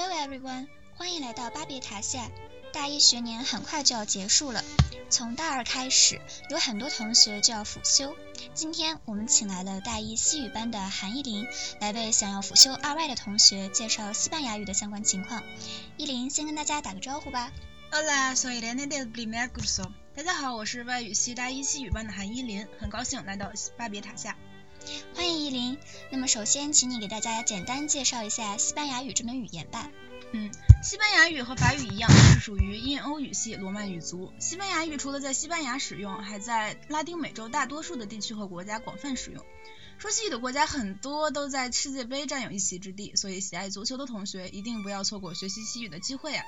Hello everyone，欢迎来到巴别塔下。大一学年很快就要结束了，从大二开始，有很多同学就要辅修。今天我们请来了大一西语班的韩依林，来为想要辅修二外的同学介绍西班牙语的相关情况。依林先跟大家打个招呼吧。Hola，soy Elena del primer curso。大家好，我是外语系大一西语班的韩依林，很高兴来到巴别塔下。欢迎依林。那么首先，请你给大家简单介绍一下西班牙语这门语言吧。嗯，西班牙语和法语一样，是属于印欧语系罗曼语族。西班牙语除了在西班牙使用，还在拉丁美洲大多数的地区和国家广泛使用。说西语的国家很多都在世界杯占有一席之地，所以喜爱足球的同学一定不要错过学习西语的机会啊！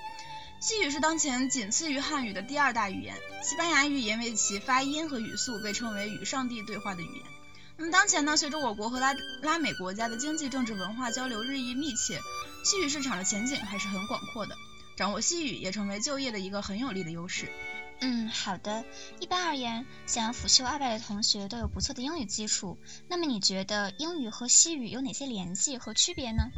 西语是当前仅次于汉语的第二大语言，西班牙语因为其发音和语速被称为与上帝对话的语言。那么当前呢，随着我国和拉拉美国家的经济、政治、文化交流日益密切。西语市场的前景还是很广阔的，掌握西语也成为就业的一个很有力的优势。嗯，好的。一般而言，想要辅修二外的同学都有不错的英语基础。那么你觉得英语和西语有哪些联系和区别呢？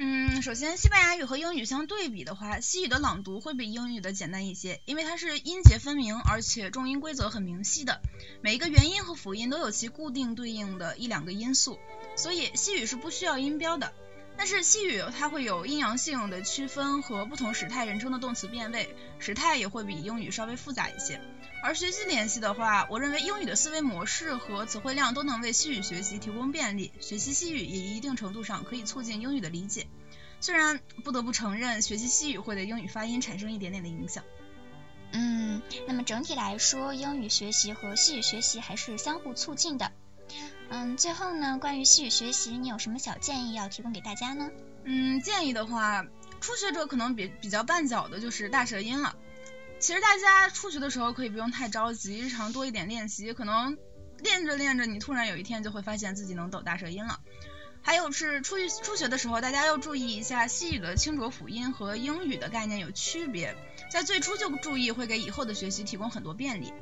嗯，首先，西班牙语和英语相对比的话，西语的朗读会比英语的简单一些，因为它是音节分明，而且重音规则很明晰的，每一个元音和辅音都有其固定对应的一两个音素，所以西语是不需要音标的。但是西语它会有阴阳性的区分和不同时态人称的动词变位，时态也会比英语稍微复杂一些。而学习联系的话，我认为英语的思维模式和词汇量都能为西语学习提供便利，学习西语也一定程度上可以促进英语的理解。虽然不得不承认，学习西语会对英语发音产生一点点的影响。嗯，那么整体来说，英语学习和西语学习还是相互促进的。嗯，最后呢，关于西语学习，你有什么小建议要提供给大家呢？嗯，建议的话，初学者可能比比较绊脚的就是大舌音了。其实大家初学的时候可以不用太着急，日常多一点练习，可能练着练着，你突然有一天就会发现自己能抖大舌音了。还有是初初学的时候，大家要注意一下西语的清浊辅音和英语的概念有区别，在最初就注意会给以后的学习提供很多便利。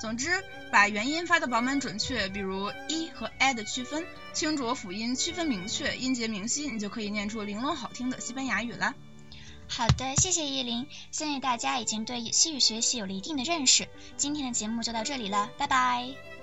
总之，把元音发的饱满准确，比如 e 和 a 的区分，清浊辅音区分明确，音节明晰，你就可以念出玲珑好听的西班牙语了。好的，谢谢依林，相信大家已经对西语学习有了一定的认识。今天的节目就到这里了，拜拜。